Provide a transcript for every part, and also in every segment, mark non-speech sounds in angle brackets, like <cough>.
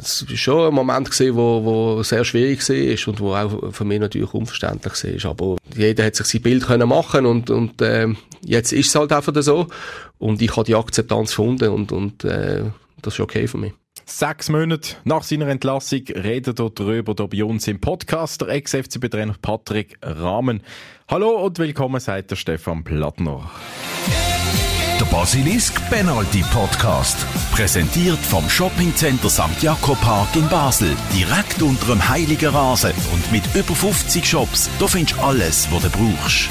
es war schon ein Moment gewesen, wo, wo sehr schwierig war und wo auch für mich natürlich unverständlich war. Aber jeder hat sich sein Bild können machen und, und äh, jetzt ist es halt einfach so. Und ich habe die Akzeptanz gefunden und, und äh, das ist okay für mich. Sechs Monate nach seiner Entlassung redet er darüber hier bei uns im Podcast der Ex-FCB-Trainer Patrick Rahmen. Hallo und willkommen, sagt der Stefan Plattner. Der Basilisk Penalty Podcast. Präsentiert vom Shoppingcenter St. Jakob Park in Basel. Direkt unter dem Heiligen Rasen. Und mit über 50 Shops. Da findest du alles, was du brauchst.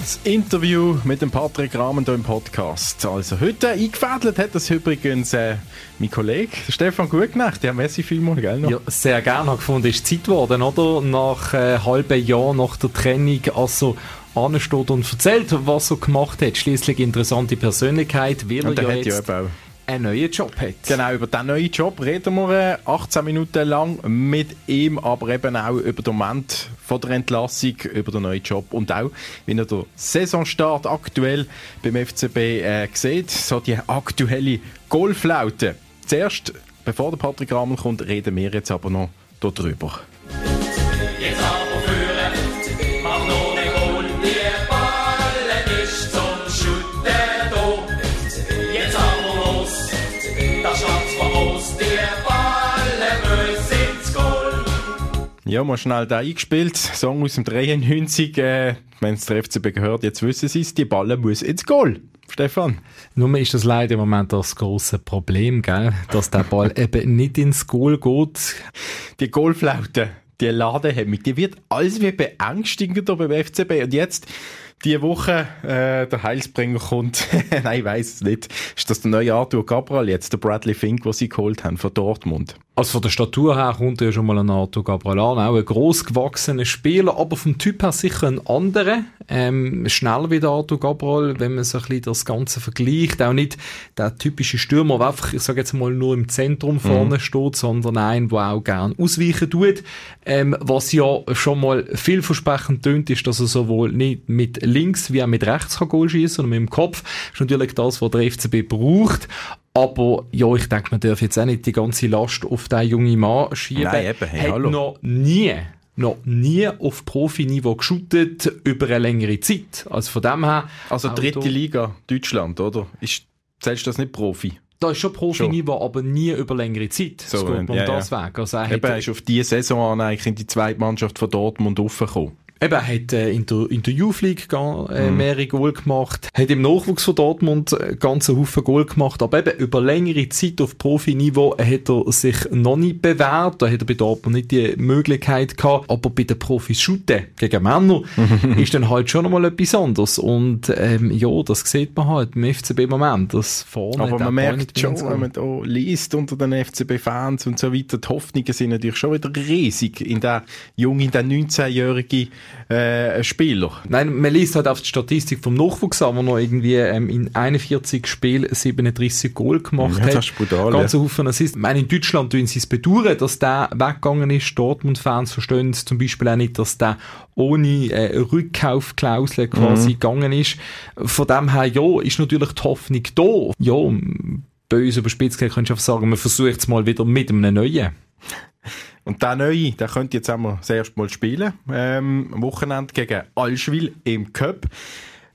Das Interview mit dem Patrick Rahmen hier im Podcast. Also heute eingefädelt hat das übrigens äh, mein Kollege Stefan Gutnacht. Ja, merci vielmals, gell? Noch? Ja, sehr gerne. Ich gefunden, ist Zeit geworden, oder? Nach äh, halben Jahr nach der Trennung. Also ansteht und erzählt, was er gemacht hat. Schließlich interessante Persönlichkeit, weil und er ja jetzt ja einen neuen Job hat. Genau, über diesen neuen Job reden wir 18 äh, Minuten lang mit ihm, aber eben auch über den Moment von der Entlassung, über den neuen Job und auch, wie er den Saisonstart aktuell beim FCB äh, sieht, so die aktuelle Golflaute. Zuerst, bevor der Patrick Rammel kommt, reden wir jetzt aber noch darüber. Jetzt Ja, mal schnell da eingespielt, <laughs> Song aus dem 93, äh, wenn es der FCB gehört, jetzt wissen sie es, die Ball muss ins Goal. Stefan? Nur ist das leider im Moment das große Problem, gell? dass der Ball <laughs> eben nicht ins Goal geht. Die Goalflaute, die Ladehemmung, die wird alles wie beängstigender beim FCB. Und jetzt, die Woche, äh, der Heilsbringer kommt, <laughs> nein, ich weiss es nicht, ist das der neue Arthur Cabral jetzt, der Bradley Fink, den sie geholt haben von Dortmund? Also von der Statur her kommt er ja schon mal ein Arthur Cabral an, auch ein gross gewachsener Spieler, aber vom Typ her sicher ein anderer, ähm, schneller wie der Arthur Cabral, wenn man so ein bisschen das Ganze vergleicht, auch nicht der typische Stürmer, der einfach, ich sage jetzt mal, nur im Zentrum vorne mhm. steht, sondern ein, der auch gern ausweichen tut, ähm, was ja schon mal vielversprechend tönt, ist, dass er sowohl nicht mit links wie auch mit rechts kann Goal schießen, sondern mit dem Kopf, das ist natürlich das, was der FCB braucht, aber ja, ich denke, man darf jetzt auch nicht die ganze Last auf den jungen Mann schieben. Nein, eben, hey, Hat hallo. noch nie noch nie auf Profiniveau geschootet über eine längere Zeit. Also von dem her... Also dritte Liga Deutschland, oder? Ist, zählst du das nicht Profi? Da ist schon Profiniveau, aber nie über längere Zeit. So, es geht um ja, das ja. weg. Also er Eben, er ist auf diese Saison an eigentlich in die zweite Mannschaft von Dortmund aufgekommen. Eben, er hat äh, in, der, in der Youth League ga- Mhm. äh, mehrere Goal gemacht, hat im Nachwuchs von Dortmund äh, ganzen Haufen Goal gemacht, aber eben über längere Zeit auf Profiniveau hat er sich noch nicht bewährt, da hat er bei Dortmund nicht die Möglichkeit gehabt, aber bei den Profis shooten gegen Männer <laughs> ist dann halt schon nochmal etwas anderes und ähm, ja, das sieht man halt im FCB im Moment, das vorne Aber man merkt schon, wenn man da liest unter den FCB-Fans und so weiter, die Hoffnungen sind natürlich schon wieder riesig in der jungen, in der 19-jährigen äh, Spieler. Nein, man liest halt auf die Statistik vom Nachwuchs an, wo noch irgendwie ähm, in 41 Spielen 37 Goal gemacht Ja, hat. das ist brutal, Ganz Haufen Assists. Ich meine, in Deutschland tun sie es bedauern, dass der weggegangen ist. Dortmund-Fans verstehen es zum Beispiel auch nicht, dass der ohne äh, Rückkaufklausel quasi Mhm. gegangen ist. Von dem her, ja, ist natürlich die Hoffnung da. Ja, böse überspitzt gesagt, könntest du einfach sagen, man versucht es mal wieder mit einem neuen. Und der Neue, der könnte jetzt einmal das erste Mal spielen. Ähm, am Wochenende gegen Allschwil im Cup.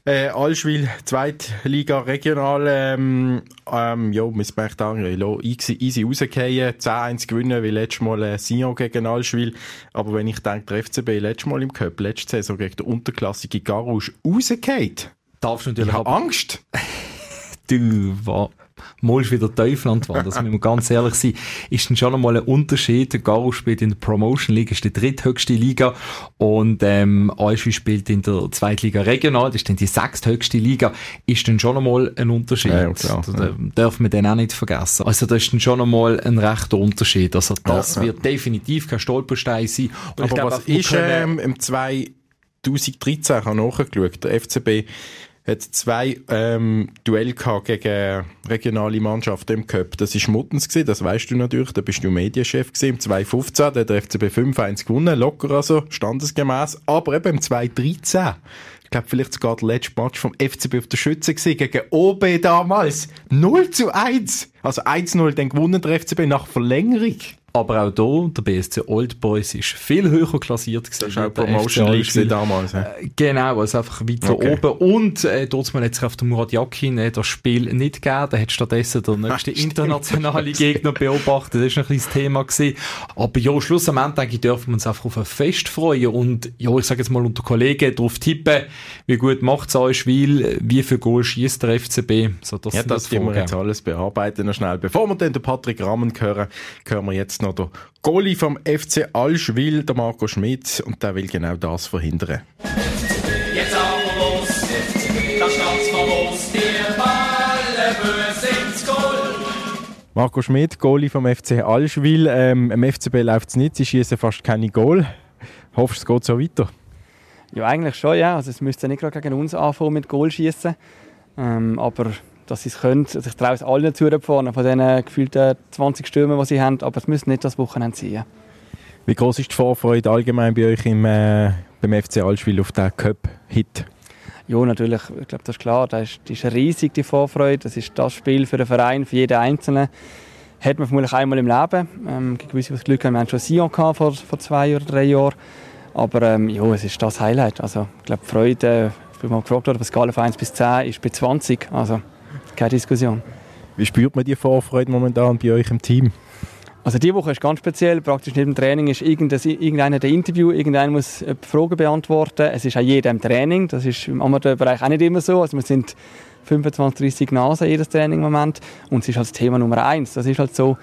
Äh, Allschwil, Zweitliga regional, ähm, ähm, ja, muss man echt ja, easy, easy rausgehen, 10-1 gewinnen, wie letztes Mal äh, Sion gegen Allschwil. Aber wenn ich denke, der FCB letztes Mal im Cup, letzte Saison gegen den unterklassigen Garouche rausgeht, Darfst du ich natürlich habe Angst. <laughs> du wa- malst wieder Teufel an die Wand, das müssen wir ganz ehrlich sein, ist dann schon einmal ein Unterschied. Der Garo spielt in der Promotion League, ist die dritthöchste Liga und ähm, Alschwi spielt in der Zweitliga Regional, das ist dann die sechsthöchste Liga, ist dann schon einmal ein Unterschied. Ja, klar, das äh, darf man dann auch nicht vergessen. Also das ist dann schon einmal ein rechter Unterschied. Also das Ja, ja. wird definitiv kein Stolperstein sein. Und Aber glaube, was ist ähm, im 2013, ich habe nachgeschaut, der FCB hat zwei ähm, Duell gegen regionale Mannschaften im Cup. Das ist Muttens gewesen, das weißt du natürlich, da bist du Medienchef gewesen. Im 2015 da hat der FCB 5-1 gewonnen, locker also, standesgemäß. Aber eben im 2013 ich glaube, vielleicht sogar der letzte Match vom FCB auf der Schütze gewesen, gegen OB damals. 0 zu 1. Also 1-0 dann gewonnen der FCB nach Verlängerung. Aber auch hier, der BSC Old Boys ist viel höher klassiert gewesen. Das war auch Promotion League damals. Ja. Äh, genau, also einfach weiter okay. oben. Und äh, dort hat sich auf der Murat Yakin äh, das Spiel nicht gegeben. Da hat stattdessen der nächste internationale Gegner beobachtet. Das war ein kleines Thema gewesen. Aber ja, Schluss am Ende, denke ich, dürfen wir uns einfach auf ein Fest freuen. Und ja, ich sage jetzt mal unter Kollegen darauf tippen, wie gut macht es euch Spiel, wie viel Goal schießt der FCB. So, das ja, das werden wir jetzt alles bearbeiten noch schnell. Bevor wir dann den Patrick Rahmen hören, hören wir jetzt noch der Goalie vom FC Allschwil, der Marco Schmidt, und der will genau das verhindern. Jetzt aber los, da steht's los, die Balle böse ins Goal. Marco Schmidt, Goalie vom FC Allschwil. Ähm, Im FCB läuft es nicht, sie schießen fast keine Goal. Hoffst du, es geht so weiter? Ja, eigentlich schon, ja. Also es müsste nicht gerade gegen uns anfangen mit Goal schießen. Ähm, aber dass sie es können. Also ich traue es allen zu vorne, von diesen gefühlten 20 Stürmen, die sie haben, aber es müsste nicht das Wochenende sein. Wie groß ist die Vorfreude allgemein bei euch im, äh, beim FC Allschwil auf den Cup-Hit? Ja, natürlich, ich glaube, das ist klar. Das ist, das ist riesig, die Vorfreude. Das ist das Spiel für den Verein, für jeden Einzelnen. Hat man vermutlich einmal im Leben. Ähm, gewisse, die das Glück haben, wir haben schon Sion gehabt vor, vor zwei oder drei Jahren. Aber ähm, ja, es ist das Highlight. Also, ich glaube, die Freude, ich bin mal gefragt worden, auf Skala von 1 bis 10 ist bei 20. Also, keine Diskussion. Wie spürt man die Vorfreude momentan bei euch im Team? Also die Woche ist ganz speziell. Praktisch neben dem Training ist irgendeiner der Interview, irgendeiner muss Fragen beantworten. Es ist auch jeder im Training. Das ist im Amateurbereich auch nicht immer so. Also wir sind 25, 30 Nasen jedes Training im Moment und es ist halt das Thema Nummer eins. Das ist halt so.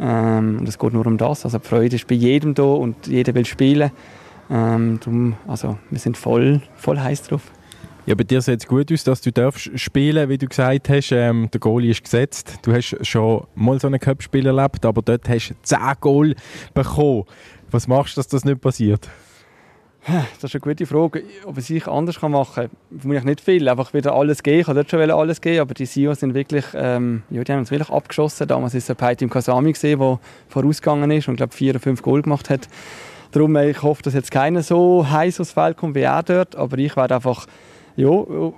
Ähm, und es geht nur um das. Also die Freude ist bei jedem da und jeder will spielen. Ähm, darum, also wir sind voll, voll heiß drauf. Ja, bei dir sieht es gut aus, dass du darfst spielen, wie du gesagt hast. Ähm, der Goal ist gesetzt. Du hast schon mal so einen Cup-Spiel erlebt, aber dort hast du 10 Goal bekommen. Was machst du, dass das nicht passiert? Das ist eine gute Frage. Ob ich es anders machen kann, vermutlich nicht viel. Einfach wieder alles geben. Ich wollte dort schon alles geben, aber die Sios sind wirklich, ähm, ja, die haben uns wirklich abgeschossen. Damals war es Peitim Kasami, der vorausgegangen ist und glaube vier oder fünf Goal gemacht hat. Darum, äh, ich hoffe, dass jetzt keiner so heiß aufs Feld kommt wie er dort, aber ich werde einfach ja, wir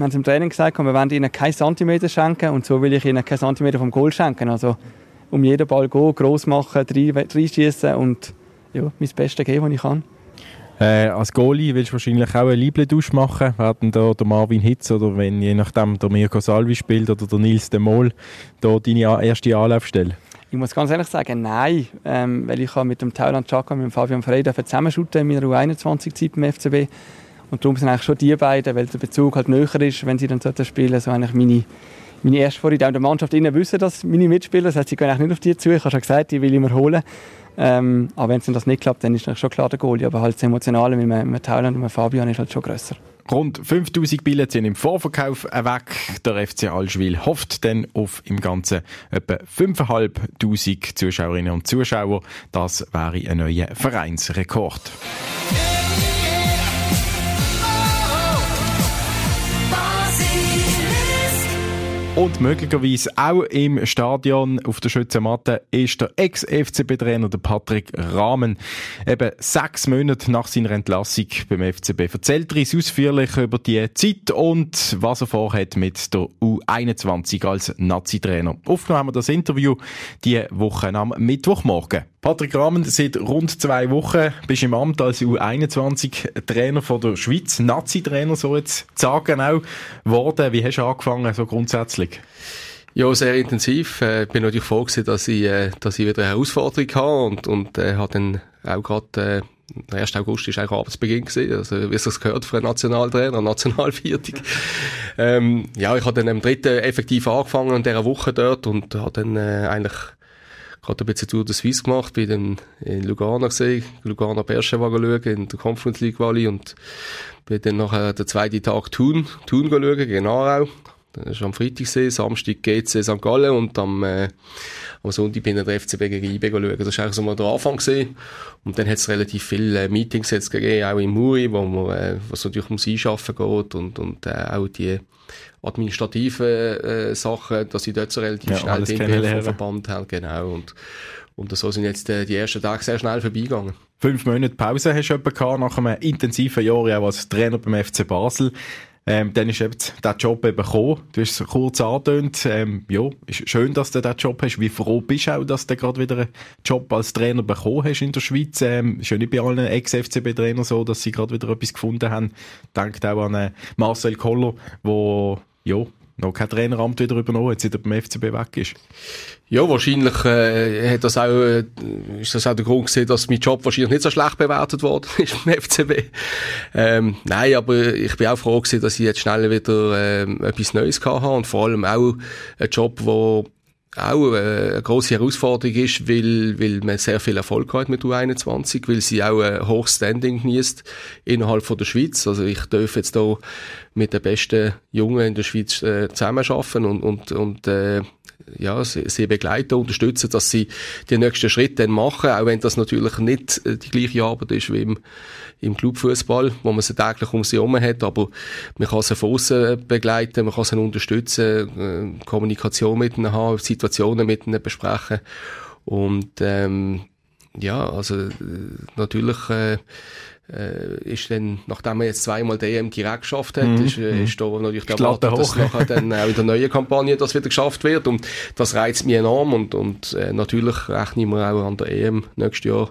haben es im Training gesagt, wir wollen ihnen keinen Zentimeter schenken und so will ich ihnen keinen Zentimeter vom Goal schenken. Also um jeden Ball gehen, gross machen, reinschießen und ja, mein Bestes geben, was ich kann. Äh, als Goalie willst du wahrscheinlich auch einen Liebledausch machen. Werden da der Marvin Hitz oder wenn je nachdem der Mirko Salvi spielt oder der Nils de Mol da deine erste Anlaufstelle? Ich muss ganz ehrlich sagen, nein. Ähm, weil ich mit dem Thailand Chaka und mit dem Fabian Frey zusammenschuten in meiner U21-Zeit beim FCB. Und darum sind eigentlich schon die beiden, weil der Bezug halt näher ist, wenn sie dann so spielen, so eigentlich meine, meine erste Vorrede. Auch in der Mannschaft innen wissen das meine Mitspieler, das heißt, sie gehen eigentlich nicht auf die zu. Ich habe schon gesagt, die will ich mir holen. Ähm, aber wenn es das nicht klappt, dann ist schon klar der Goalie. Aber halt das Emotionale mit, mit Thailand und mit Fabian ist halt schon grösser. Rund 5000 Billets sind im Vorverkauf weg. Der FC Allschwil hofft dann auf im Ganzen etwa 5500 Zuschauerinnen und Zuschauer. Das wäre ein neuer Vereinsrekord. Und möglicherweise auch im Stadion auf der Schützenmatte ist der Ex-FCB-Trainer Patrick Rahmen. Eben sechs Monate nach seiner Entlassung beim FCB erzählt er uns ausführlich über die Zeit und was er vorhat mit der U21 als Nazi-Trainer. Aufgenommen haben wir das Interview die Woche am Mittwochmorgen. Patrick Rahmen, seit rund zwei Wochen bist du im Amt als U21-Trainer von der Schweiz, Nazi-Trainer, so jetzt sagen auch worden. Wie hast du angefangen, so grundsätzlich? Ja, sehr intensiv. Ich äh, bin natürlich froh gewesen, dass ich, äh, dass ich wieder eine Herausforderung habe und, und äh, habe dann auch gerade, äh, der 1. August ist eigentlich Arbeitsbeginn gewesen, also wie es gehört für einen Nationaltrainer, <laughs> Nationalviertig. ähm, ja, ich habe dann am 3. effektiv angefangen in dieser Woche dort und habe dann äh, eigentlich gerade ein bisschen Tour de Suisse gemacht, bin dann in Lugano gesehen, Lugano Bercheva schauen, in der Conference League Valley und bin dann nachher den zweiten Tag Thun, Thun schauen, gegen Aarau. Das war am Freitagsee, Samstag GC St. Gallen und am, äh, am Sonntag bin ich der FCB gegen IB schauen. Das war eigentlich so mal der Anfang gewesen. Und dann hat es relativ viele äh, Meetings jetzt gegeben, auch in Muri, wo man, äh, was natürlich ums Einschaffen geht und, und äh, auch die administrativen äh, Sachen, dass sie dort so relativ ja, schnell den vom Verband haben, genau. Und, Und so sind jetzt äh, die ersten Tage sehr schnell vorbeigegangen. Fünf Monate Pause hast du etwa gehabt, nach einem intensiven Jahr auch als Trainer beim FC Basel. Ähm, dann ist eben der Job eben gekommen. Du hast es kurz angetönt. Ähm, ja, ist schön, dass du diesen Job hast. Wie froh bist du auch, dass du gerade wieder einen Job als Trainer bekommen hast in der Schweiz? Ähm, ist ja nicht bei allen Ex-FCB-Trainern so, dass sie gerade wieder etwas gefunden haben. Denkt auch an äh, Marcel Koller, der ja, noch kein Traineramt wieder übernommen, jetzt er beim FCB weg ist. Ja, wahrscheinlich äh, hat das auch, äh, ist das auch der Grund gewesen, dass mein Job wahrscheinlich nicht so schlecht bewertet worden <laughs> ist beim FCB. Ähm, nein, aber ich bin auch froh gewesen, dass ich jetzt schnell wieder äh, etwas Neues gehabt habe und vor allem auch einen Job, wo auch äh, eine grosse Herausforderung ist, weil, weil man sehr viel Erfolg hat mit U21, weil sie auch ein hohes Standing genießt innerhalb von der Schweiz. Also ich darf jetzt da mit den besten Jungen in der Schweiz äh, zusammenarbeiten und, und, und äh, ja, sie, sie begleiten, unterstützen, dass sie die nächsten Schritte dann machen, auch wenn das natürlich nicht äh, die gleiche Arbeit ist wie im, im Clubfußball, wo man sie täglich um sie herum hat, aber man kann sie von außen begleiten, man kann sie unterstützen, äh, Kommunikation mit ihnen haben, Situationen mit ihnen besprechen. Und ähm, ja, also äh, natürlich äh, ist dann, nachdem er jetzt zweimal DM direkt geschafft hat, mhm. ist, äh, ist da natürlich der Erwartung, dass nachher dann auch in der neuen Kampagne das wieder geschafft wird und das reizt mich enorm und, und äh, natürlich rechne ich mir auch an der EM nächstes Jahr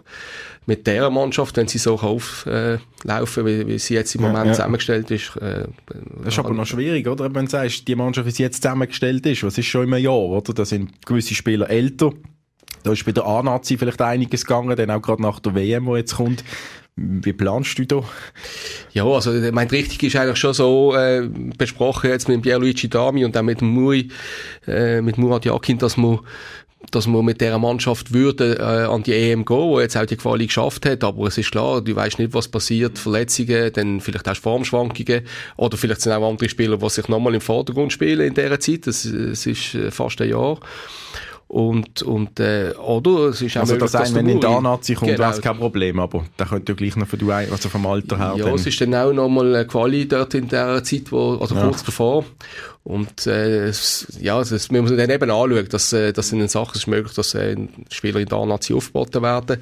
mit der Mannschaft, wenn sie so auflaufen, äh, wie, wie sie jetzt im Moment ja, ja. zusammengestellt ist. Äh, das ist aber noch schwierig, oder? Wenn du sagst, die Mannschaft, wie sie jetzt zusammengestellt ist, was ist schon im Jahr, oder? Da sind gewisse Spieler älter. Da ist bei der A-Nazi vielleicht einiges gegangen, dann auch gerade nach der WM, die jetzt kommt. Wie planst du da? Ja, also ich meine, richtig ist eigentlich schon so äh, besprochen jetzt mit Pierluigi Dami und auch mit Muri, äh, mit Murat Yakin, dass man dass man mit dieser Mannschaft würde äh, an die EM gehen, wo jetzt auch die Quali geschafft hat, aber es ist klar, du weißt nicht, was passiert, Verletzungen, dann vielleicht auch Formschwankungen oder vielleicht sind auch andere Spieler, die sich nochmal im Vordergrund spielen in dieser Zeit, das, das ist äh, fast ein Jahr und, und, äh, oder es ist auch Also möglich, das heißt, wenn in der Nazi kommt, genau. wäre es kein Problem, aber da könnte ja gleich noch von du, also vom Alter her. Ja, dann. es ist dann auch nochmal eine Quali dort in der Zeit, wo, also ja. kurz davor. Und, äh, ja, das müssen wir dann eben anschauen, dass, äh, das sind Sachen, es ist möglich, dass äh, Spieler in der Nazi aufgeboten werden.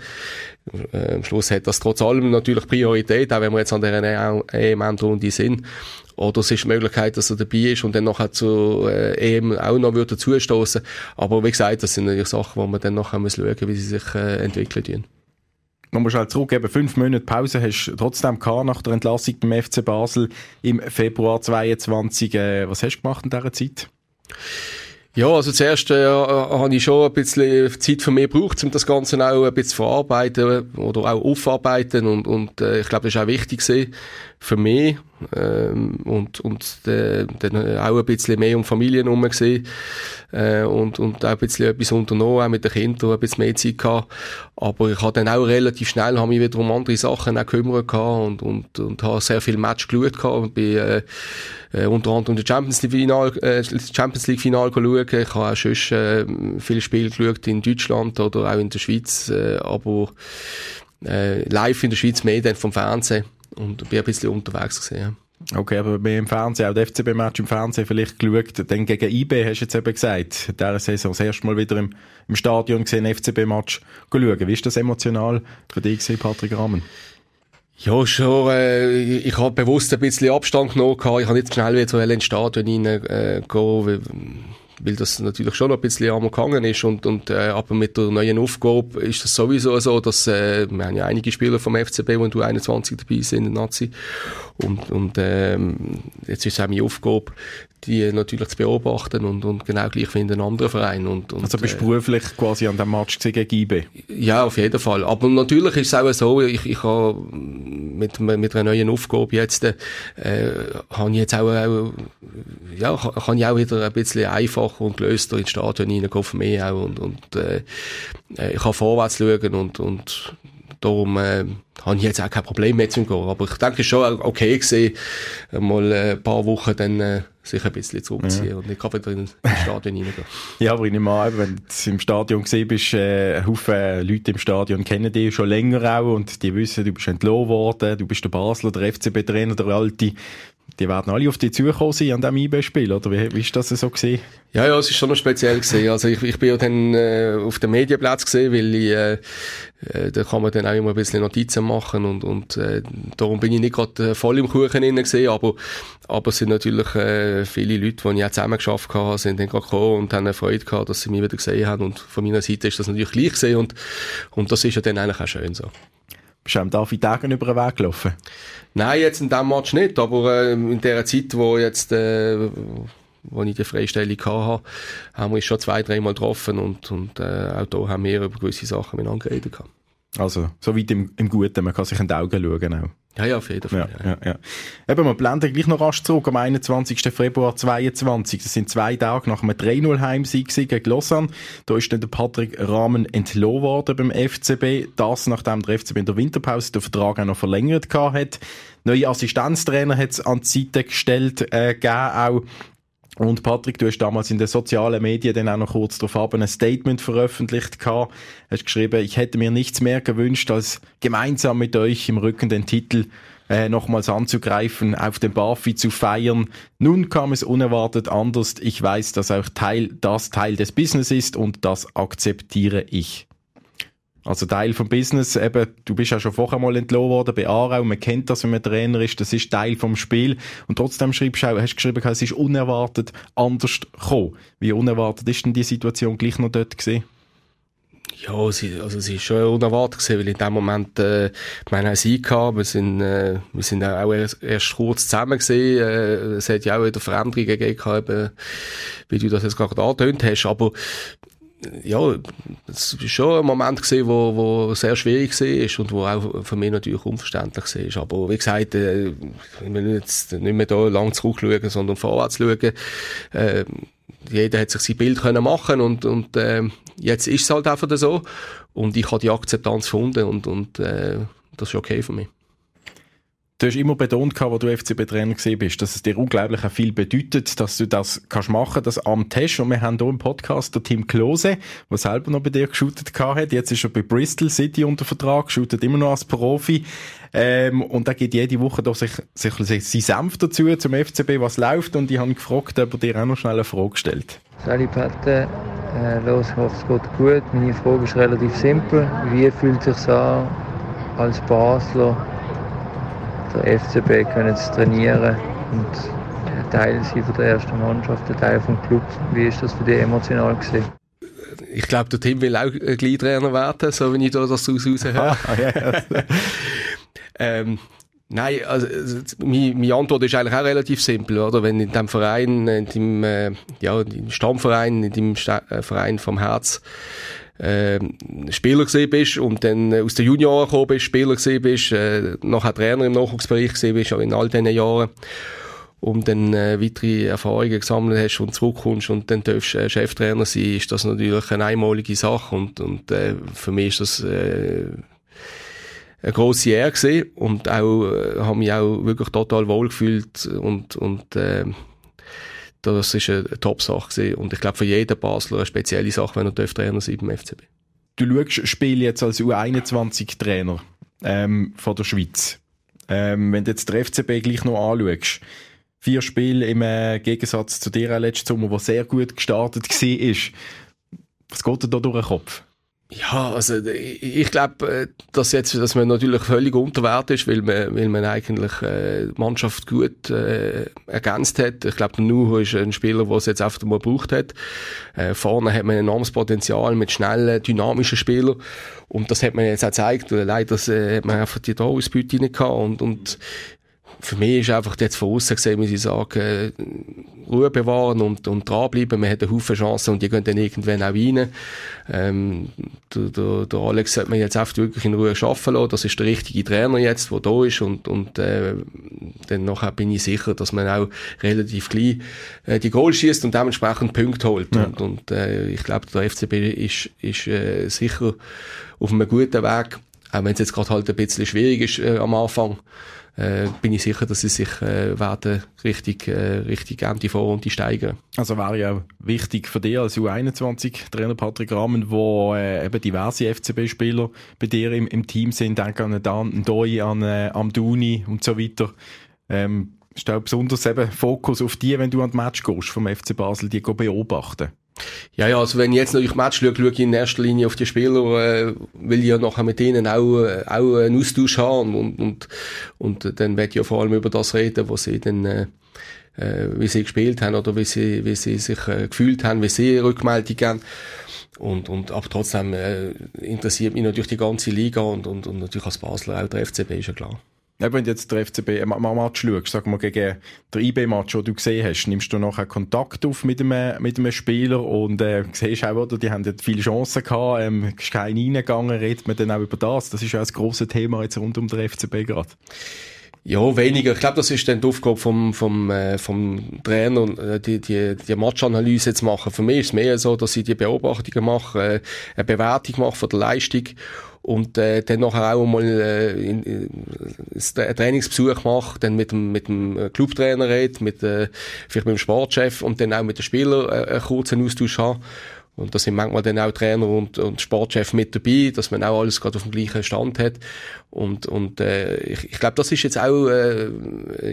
Äh, am Schluss hat das trotz allem natürlich Priorität, auch wenn wir jetzt an der EM-Endrunde sind. Oder es ist die Möglichkeit, dass er dabei ist und dann nachher zu äh, EM auch noch würde zustoßen. Aber wie gesagt, das sind natürlich Sachen, wo man dann nachher muss schauen, wie sie sich äh, entwickeln. Nochmal schnell zurückgeben, fünf Monate Pause hast du trotzdem gehabt nach der Entlassung beim FC Basel im Februar 2022. Äh, was hast du gemacht in dieser Zeit? Ja, also zuerst äh, habe ich schon ein bisschen Zeit für mich gebraucht, um das Ganze auch ein bisschen zu verarbeiten oder auch aufarbeiten und, und äh, ich glaube, das ist auch wichtig für mich ähm, und, und äh, dann auch ein bisschen mehr um Familien herum gesehen äh, und, und auch ein bisschen etwas unternommen, auch mit den Kindern ein bisschen mehr Zeit gehabt. Aber ich habe dann auch relativ schnell habe mich wieder um andere Sachen auch gekümmert und, und, und habe sehr viel Match geschaut und bin äh, äh, unter anderem das Champions League Final, äh, Champions League Final schauen. Ich habe auch schon äh, viele Spiele geschaut in Deutschland oder auch in der Schweiz, äh, aber äh, live in der Schweiz mehr dann vom Fernsehen und bin ein bisschen unterwegs gesehen. Okay, aber bei im Fernsehen, auch der FCB-Match im Fernsehen vielleicht geschaut, dann gegen IB hast du jetzt eben gesagt, in dieser Saison das erste Mal wieder im, im Stadion gesehen, FCB-Match schauen. Wie ist das emotional für dich gewesen, Patrick Rahmen? Ja, schon, äh, ich habe bewusst ein bisschen Abstand genommen, ich habe nicht schnell wieder ins Stadion reingehen, äh, gehen, weil das natürlich schon ein bisschen am gegangen ist und, und äh, aber mit der neuen Aufgabe ist es sowieso so, dass äh, wir haben ja einige Spieler vom FCB, die du 21 dabei sind Nazi und, und ähm, jetzt ist es auch meine Aufgabe, die natürlich zu beobachten und, und genau gleich wie in den anderen Vereinen. Und, und, also bist du beruflich äh, quasi an dem Match gegen IB? Ja, auf jeden Fall. Aber natürlich ist es auch so, ich, ich habe mit, mit einer neuen Aufgabe jetzt, äh, habe ich jetzt auch, auch ja, kann ich auch wieder ein bisschen einfacher und gelöster ins Stadion für mich auch und, und äh, äh ich kann vorwärts schauen und, und darum äh, habe ich jetzt auch kein Problem mehr zu gehen. Aber ich denke, schon okay gewesen, mal ein paar Wochen dann äh, sich ein bisschen zurückziehen ja. und nicht wieder in ins Stadion reingehen. <laughs> Ja, aber ich nehme an, wenn du im Stadion gesehen bist, äh, Haufen Leute im Stadion kennen dich schon länger auch und die wissen, du bist entlohnt worden, du bist der Basler, der FCB-Trainer, der alte. Die werden alle auf dich zugekommen sein an diesem IB-Spiel, oder wie, wie ist das so gesehen? Ja, ja, es ist schon noch speziell gesehen. Also ich, ich bin ja dann äh, auf dem Medienplatz gesehen, weil ich, äh, äh, da kann man dann auch immer ein bisschen Notizen machen und, und äh, darum bin ich nicht gerade äh, voll im Kuchen innen gesehen, aber, aber es sind natürlich äh, viele Leute, die ich auch zusammen geschafft habe, sind dann gerade gekommen und haben eine Freude gehabt, dass sie mich wieder gesehen haben und von meiner Seite ist das natürlich gleich gesehen und, und das ist ja dann eigentlich auch schön so. Bist du am David Degen über den Weg gelaufen? Nein, jetzt in diesem Match nicht, aber äh, in der Zeit, wo jetzt äh, wo ich die Freistellung hatte, haben wir uns schon zwei, dreimal getroffen und, und äh, auch da haben wir über gewisse Sachen miteinander geredet. Also, so weit im, im Guten, man kann sich in die Augen schauen auch. Ja, ja, auf jeden Fall. Ja, ja, ja. Eben, wir blenden gleich noch rasch zurück am 21. Februar 2022. Das sind zwei Tage nach einem 3-0 Heimsieg gegen Lausanne. Da ist dann der Patrick Rahmen entlohnt worden beim FCB. Das, nachdem der FCB in der Winterpause den Vertrag auch noch verlängert hat. Neue Assistenztrainer hat es an die Seite gestellt, äh, gegeben auch. Und Patrick, du hast damals in den sozialen Medien dann auch noch kurz darauf ein Statement veröffentlicht gehabt. Hast geschrieben, ich hätte mir nichts mehr gewünscht, als gemeinsam mit euch im Rücken den Titel äh, nochmals anzugreifen, auf dem Barfi zu feiern. Nun kam es unerwartet anders. Ich weiß, dass auch Teil, das Teil des Business ist und das akzeptiere ich. Also Teil vom Business, eben, du bist ja schon vorher mal entlohnt worden bei Aarau, man kennt das, wenn man Trainer ist, das ist Teil vom Spiel und trotzdem schreibst du auch, hast du geschrieben, es ist unerwartet anders gekommen. Wie unerwartet ist denn die Situation gleich noch dort gewesen? Ja, sie, also sie ist schon unerwartet gewesen, weil in dem Moment, äh, meine, auch sie gehabt, wir sind, äh, wir sind auch erst, erst kurz zusammen gesehen, äh, es hat ja auch wieder Veränderungen gegeben, wie du das jetzt gerade angetönt hast, aber ja, es war schon ein Moment gewesen, wo, wo sehr schwierig war und wo auch für mich natürlich unverständlich war. Aber wie gesagt, äh, ich will jetzt nicht mehr da lang zurückschauen, sondern vorwärts schauen. Äh, jeder hat sich sein Bild können machen und, und äh, jetzt ist es halt einfach so. Und ich habe die Akzeptanz gefunden und, und äh, das ist okay für mich. Du hast immer betont, als du FCB-Trainer bist, dass es dir unglaublich viel bedeutet, dass du das kannst machen, das Amt hast. Und wir haben hier im Podcast den Tim Klose, der selber noch bei dir geshootet hat. Jetzt ist er bei Bristol City unter Vertrag, shootet immer noch als Profi. Ähm, und er gibt jede Woche da sich, sich, sich sein Senf dazu zum FCB, was läuft. Und ich habe gefragt, ob er dir auch noch schnell eine Frage stellt. Sali Patte, äh, los, ich hoffe es geht gut. Meine Frage ist relativ simpel. Wie fühlt es sich an als Basler der FCB können zu trainieren und Teil sein von der ersten Mannschaft, ein Teil vom Club. Wie ist das für dich emotional gesehen? Ich glaube, der Tim will auch gleich Trainer werden, so wie ich da das raushöre. <laughs> ähm, Nein, also, meine, meine Antwort ist eigentlich auch relativ simpel, oder? Wenn in dem Verein, in dem, äh, ja, im Stammverein, in dem Sta äh, Verein vom Herz, äh, Spieler gesehen bist und dann aus der Junioren gekommen bist, Spieler gesehen bist, äh, nachher Trainer im Nachwuchsbereich gesehen bist, auch in all diesen Jahren und dann äh, weitere Erfahrungen gesammelt hast und zurückkommst und dann darfst äh, Cheftrainer sein, ist das natürlich eine einmalige Sache und, und äh, für mich ist das äh, eine grosse Ehre gesehen und auch, äh, habe mich auch wirklich total wohl gefühlt und, und äh, das ist eine, Top-Sache und ich glaube für jeden Basler eine spezielle Sache, wenn er Trainer sein beim FCB. Du schaust Spiel jetzt als U21-Trainer ähm, von der Schweiz. Ähm, wenn du jetzt der FCB gleich noch anschaust, vier Spiele im äh, Gegensatz zu dir letzten Sommer, wo sehr gut gestartet war, was geht dir da durch den Kopf? Ja, also ich glaube, äh, dass jetzt, dass man natürlich völlig unter Wert ist, weil man, weil man eigentlich äh, die Mannschaft gut äh, ergänzt hat. Ich glaube, Nuhu ist ein Spieler, der es jetzt einfach mal gebraucht hat. Äh, vorne hat man enormes Potenzial mit schnellen, dynamischen Spielern und das hat man jetzt auch gezeigt. Leider äh, hat man einfach die Torausbeute nicht gehabt und, und für mich ist einfach jetzt von außen gesehen, muss ich sagen, Ruhe bewahren und, und dranbleiben. Man hat einen Haufen Chancen und die gehen dann irgendwann auch rein. Ähm, der, der, der Alex sollte man jetzt einfach wirklich in Ruhe arbeiten lassen. Das ist der richtige Trainer jetzt, der da ist und, und äh, dann nachher bin ich sicher, dass man auch relativ gleich äh, die Goal schießt und dementsprechend Punkte holt. Ja. Und, und äh, ich glaube, der FCB ist, ist äh, sicher auf einem guten Weg, auch wenn es jetzt gerade halt ein bisschen schwierig ist äh, am Anfang äh, bin ich sicher, dass sie sich äh, werden richtig, äh, richtig Ende vor und die steigern. Also wäre ja auch wichtig für dich als U21-Trainer Patrick Rahmen, wo äh, eben diverse FCB-Spieler bei dir im, im Team sind, denke an Dan Doi, an äh, Amduni und so weiter. Ähm, ist da besonders eben Fokus auf die, wenn du an das Match gehst vom FC Basel, die beobachten? Ja, ja, also wenn ich jetzt natürlich Match schaue, schaue ich in erster Linie auf die Spieler, äh, will ich ja nachher mit denen auch, äh, auch einen Austausch haben und, und, und dann werde ich ja vor allem über das reden, was sie dann, äh, äh, wie sie gespielt haben oder wie sie, wie sie sich äh, gefühlt haben, wie sie Rückmeldung geben. Und, und, aber trotzdem äh, interessiert mich natürlich die ganze Liga und, und, und natürlich als Basler auch der FCB, ist ja klar. Wenn du jetzt der FCB mal Match schaust, sag mal gegen den IB-Match, den du gesehen hast, nimmst du nachher Kontakt auf mit einem, mit einem Spieler und äh, siehst auch, oder, die haben viele Chancen gehabt, ähm, ist kein reingegangen, redet man dann auch über das. Das ist ja ein grosses Thema jetzt rund um den FCB gerade. Ja, weniger. Ich glaube, das ist dann die Aufgabe vom, vom, äh, vom Trainer, äh, die, die, die Matchanalyse zu machen. Für mich ist es mehr so, dass ich die Beobachtungen mache, äh, eine Bewertung mache von der Leistung und äh, dann nachher auch mal äh, in, in, einen Trainingsbesuch mache, dann mit dem, mit dem Clubtrainer rede, mit, äh, vielleicht mit dem Sportchef und dann auch mit den Spielern äh, einen kurzen Austausch habe. Und da sind manchmal dann auch Trainer und, und Sportchef mit dabei, dass man auch alles gerade auf dem gleichen Stand hat. Und, und äh, ich, ich glaube, das ist jetzt auch äh,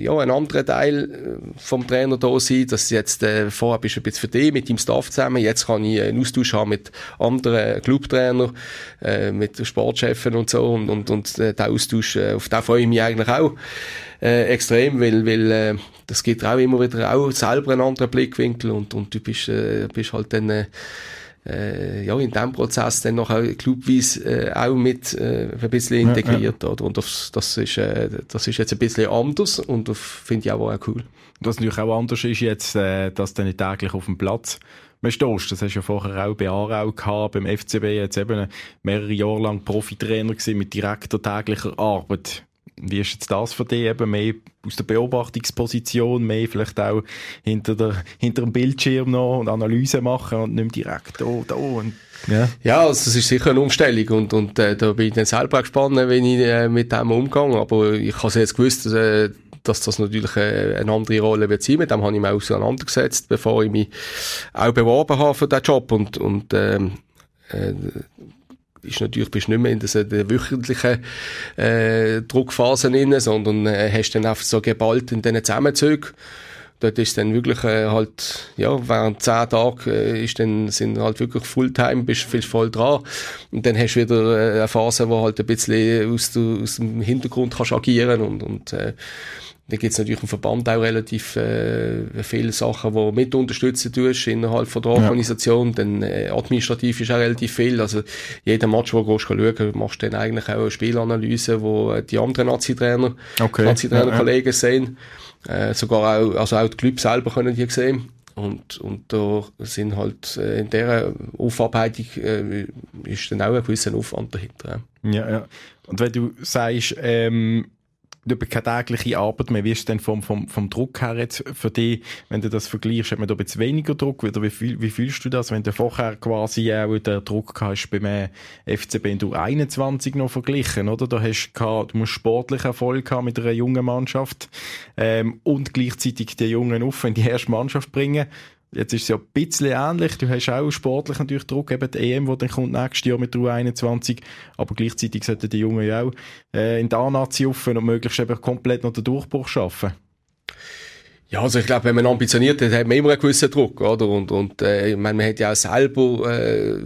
ja, ein anderer Teil äh, vom Trainer da sein, dass jetzt äh, vorher bist du ein bisschen für dich mit dem Staff zusammen, jetzt kann ich einen Austausch haben mit anderen Clubtrainern, äh, mit Sportchefen und so. Und, und, und äh, der Austausch, äh, auf den freue ich mich eigentlich auch äh, extrem, weil, weil äh, das gibt auch immer wieder auch selber einen anderen Blickwinkel und, und du bist, äh, bist halt dann äh, äh, ja, in diesem Prozess dann noch auch clubweise äh, auch mit äh, ein bisschen integriert. Ja, ja. Oder? Und das, das, ist, äh, das ist jetzt ein bisschen anders und das finde ich auch, auch cool. Was natürlich auch anders ist jetzt, äh, dass du nicht täglich auf dem Platz man stehst. Das hast du ja vorher auch bei Aarau gehabt, beim FCB, jetzt eben mehrere Jahre lang Profitrainer gewesen mit direkter täglicher Arbeit. Wie ist jetzt das für dich eben mehr aus der Beobachtungsposition, mehr vielleicht auch hinter, der, hinter dem Bildschirm noch und Analyse machen und nicht direkt da, da und ja. ja, also das ist sicher eine Umstellung und, und äh, da bin ich dann selber gespannt, wenn ich äh, mit dem umgehe. Aber ich habe jetzt gewusst, äh, dass das natürlich äh, eine andere Rolle wird sein. Mit dem habe ich mich auseinandergesetzt, bevor ich mich auch beworben habe für diesen Job und, und ähm, äh, ist natürlich, bist nicht mehr in der, der wöchentlichen äh, Druckphase drin, sondern äh, hast dann einfach so geballt in diesen Zusammenzügen. Dort ist dann wirklich äh, halt, ja, während zehn Tagen äh, ist dann, sind halt wirklich Fulltime, bist viel voll dran. Und dann hast du wieder äh, eine Phase, wo halt ein bisschen aus, aus dem Hintergrund kannst agieren und, und äh, da gibt es natürlich im Verband auch relativ äh, viele Sachen, die mit unterstützen tust innerhalb von der Organisation. Ja. Dann äh, administrativ ist auch relativ viel. Also jeder Match, wo du schauen, machst du dann eigentlich auch eine Spielanalyse, wo die anderen Nazi-Trainer, okay. Nazi-Trainer-Kollegen ja. sehen. Äh, sogar auch, also auch die Club selber können die sehen. Und, und da sind halt äh, in dieser Aufarbeitung äh, ist dann auch ein gewisser Aufwand dahinter. Ja, ja. Und wenn du sagst, ähm, über keine tägliche Arbeit mehr. Wie ist denn vom, vom, vom Druck her jetzt für dich, wenn du das vergleichst? Hat man da jetzt weniger Druck? Wie, fühl, wie fühlst du das, wenn du vorher quasi auch den Druck hast beim äh, FCB in du 21 noch verglichen, oder? Da hast du du musst sportlich Erfolg haben mit einer jungen Mannschaft, ähm, und gleichzeitig die Jungen auf in die erste Mannschaft bringen. Jetzt ist es ja ein bisschen ähnlich. Du hast auch sportlich natürlich Druck, eben die EM, die dann kommt nächstes Jahr mit der U21. Aber gleichzeitig sollten die Jungen ja auch äh, in der A-Nazi und möglichst eben komplett noch den Durchbruch schaffen. Ja, also ich glaube, wenn man ambitioniert ist, hat man immer einen gewissen Druck, oder? Und, und äh, ich meine, man hat ja auch selber äh,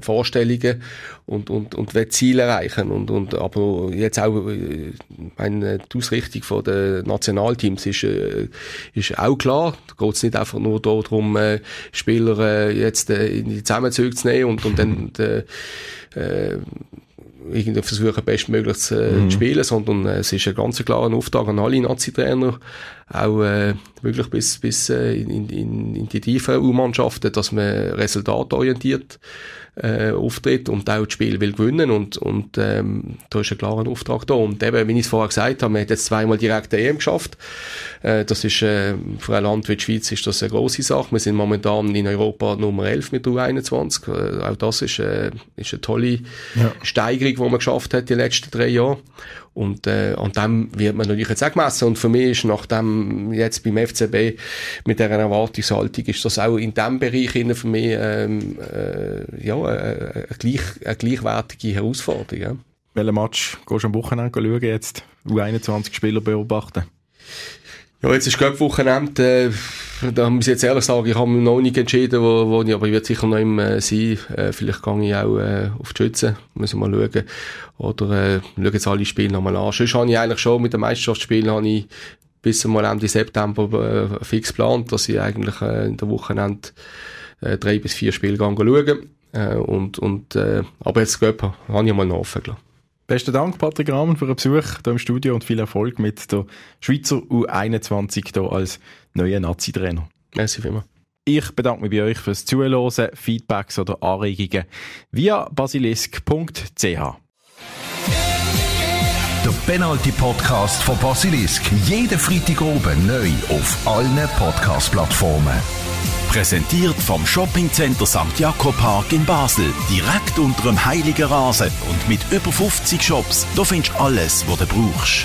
Vorstellungen und, und, und will Ziele erreichen. Und, und, aber jetzt auch, äh, meine, die Ausrichtung der Nationalteams ist, äh, ist auch klar. Da geht es nicht einfach nur darum, äh, Spieler jetzt in die Zusammenzüge zu nehmen und, und dann äh, irgendwie versuchen, bestmöglich zu, äh, mhm. zu spielen, sondern äh, es ist ein ganz klarer Auftrag an alle Nazi-Trainer, auch äh, wirklich bis, bis äh, in, in, in die tiefen U-Mannschaften, dass man resultatorientiert äh, auftritt und auch das Spiel will gewinnen und, und ähm, da ist ein klarer Auftrag da. Und eben, wie ich es vorher gesagt habe, man hat jetzt zweimal direkt die EM geschafft. Äh, das ist, äh, für ein Land wie die Schweiz ist das eine grosse Sache. Wir sind momentan in Europa Nummer 11 mit U21. Äh, auch das ist, äh, ist eine tolle ja. Steigerung, die man geschafft hat die letzten drei Jahre. Und äh, an dem wird man natürlich jetzt auch gemessen. Und für mich ist nach dem jetzt beim FCB mit dieser Erwartungshaltung ist das auch in diesem Bereich für mich ähm, äh, ja, eine, eine, gleich, eine gleichwertige Herausforderung. Ja. Welchen Match gehst du am Wochenende schauen jetzt? U21 Spieler beobachten? Ja, jetzt ist Göpp-Wochenende, äh, da muss ich jetzt ehrlich sagen, ich habe mich noch nicht entschieden, wo, wo ich, aber ich werde sicher noch im äh, sein. Äh, vielleicht gehe ich auch äh, auf die Schützen, muss ich mal schauen. Oder äh, schaue jetzt alle Spiele nochmal an. Sonst habe ich eigentlich schon mit den Meisterschaftsspielen habe ich bis mal Ende September äh, fix geplant, dass ich eigentlich äh, in der Wochenende äh, drei bis vier Spiele schauen äh, und, und, äh, Aber jetzt habe ich mal noch offen gelassen. Besten Dank, Patrick Rahmen, für den Besuch hier im Studio und viel Erfolg mit der Schweizer U21 hier als neuer Nazi-Trainer. Merci vielmals. Ich bedanke mich bei euch fürs Zuhören, Feedbacks oder Anregungen via basilisk.ch. Der Penalty Podcast von Basilisk. Jeden Freitag oben neu auf allen Podcast-Plattformen. Präsentiert vom Shoppingcenter St. Jakob Park in Basel. Direkt unter dem Heiligen Rasen und mit über 50 Shops. Da findest du alles, was du brauchst.